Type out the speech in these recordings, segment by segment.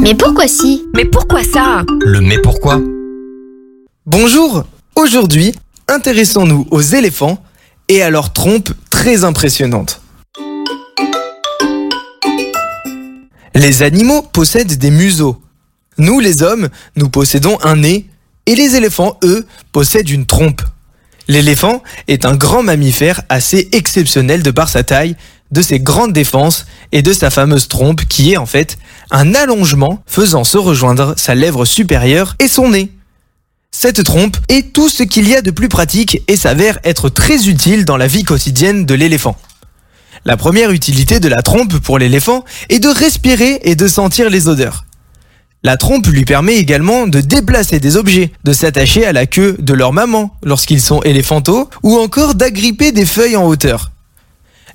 Mais pourquoi si Mais pourquoi ça Le mais pourquoi Bonjour Aujourd'hui, intéressons-nous aux éléphants et à leur trompe très impressionnante. Les animaux possèdent des museaux. Nous, les hommes, nous possédons un nez et les éléphants, eux, possèdent une trompe. L'éléphant est un grand mammifère assez exceptionnel de par sa taille, de ses grandes défenses et de sa fameuse trompe qui est en fait un allongement faisant se rejoindre sa lèvre supérieure et son nez. Cette trompe est tout ce qu'il y a de plus pratique et s'avère être très utile dans la vie quotidienne de l'éléphant. La première utilité de la trompe pour l'éléphant est de respirer et de sentir les odeurs. La trompe lui permet également de déplacer des objets, de s'attacher à la queue de leur maman lorsqu'ils sont éléphantaux ou encore d'agripper des feuilles en hauteur.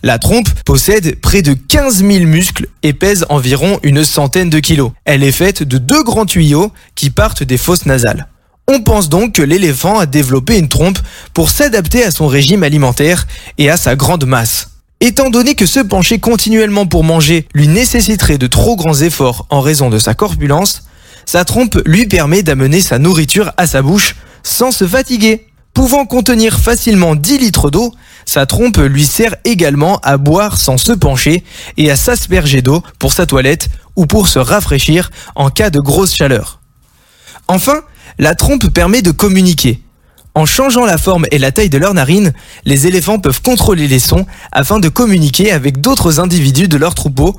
La trompe possède près de 15 000 muscles et pèse environ une centaine de kilos. Elle est faite de deux grands tuyaux qui partent des fosses nasales. On pense donc que l'éléphant a développé une trompe pour s'adapter à son régime alimentaire et à sa grande masse. Étant donné que se pencher continuellement pour manger lui nécessiterait de trop grands efforts en raison de sa corpulence, sa trompe lui permet d'amener sa nourriture à sa bouche sans se fatiguer. Pouvant contenir facilement 10 litres d'eau, sa trompe lui sert également à boire sans se pencher et à s'asperger d'eau pour sa toilette ou pour se rafraîchir en cas de grosse chaleur. Enfin, la trompe permet de communiquer. En changeant la forme et la taille de leurs narines, les éléphants peuvent contrôler les sons afin de communiquer avec d'autres individus de leur troupeau,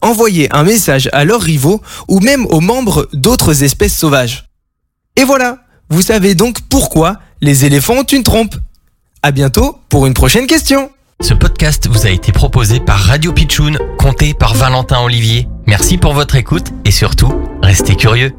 envoyer un message à leurs rivaux ou même aux membres d'autres espèces sauvages. Et voilà, vous savez donc pourquoi les éléphants ont une trompe. À bientôt pour une prochaine question. Ce podcast vous a été proposé par Radio Pitchoun, compté par Valentin Olivier. Merci pour votre écoute et surtout, restez curieux.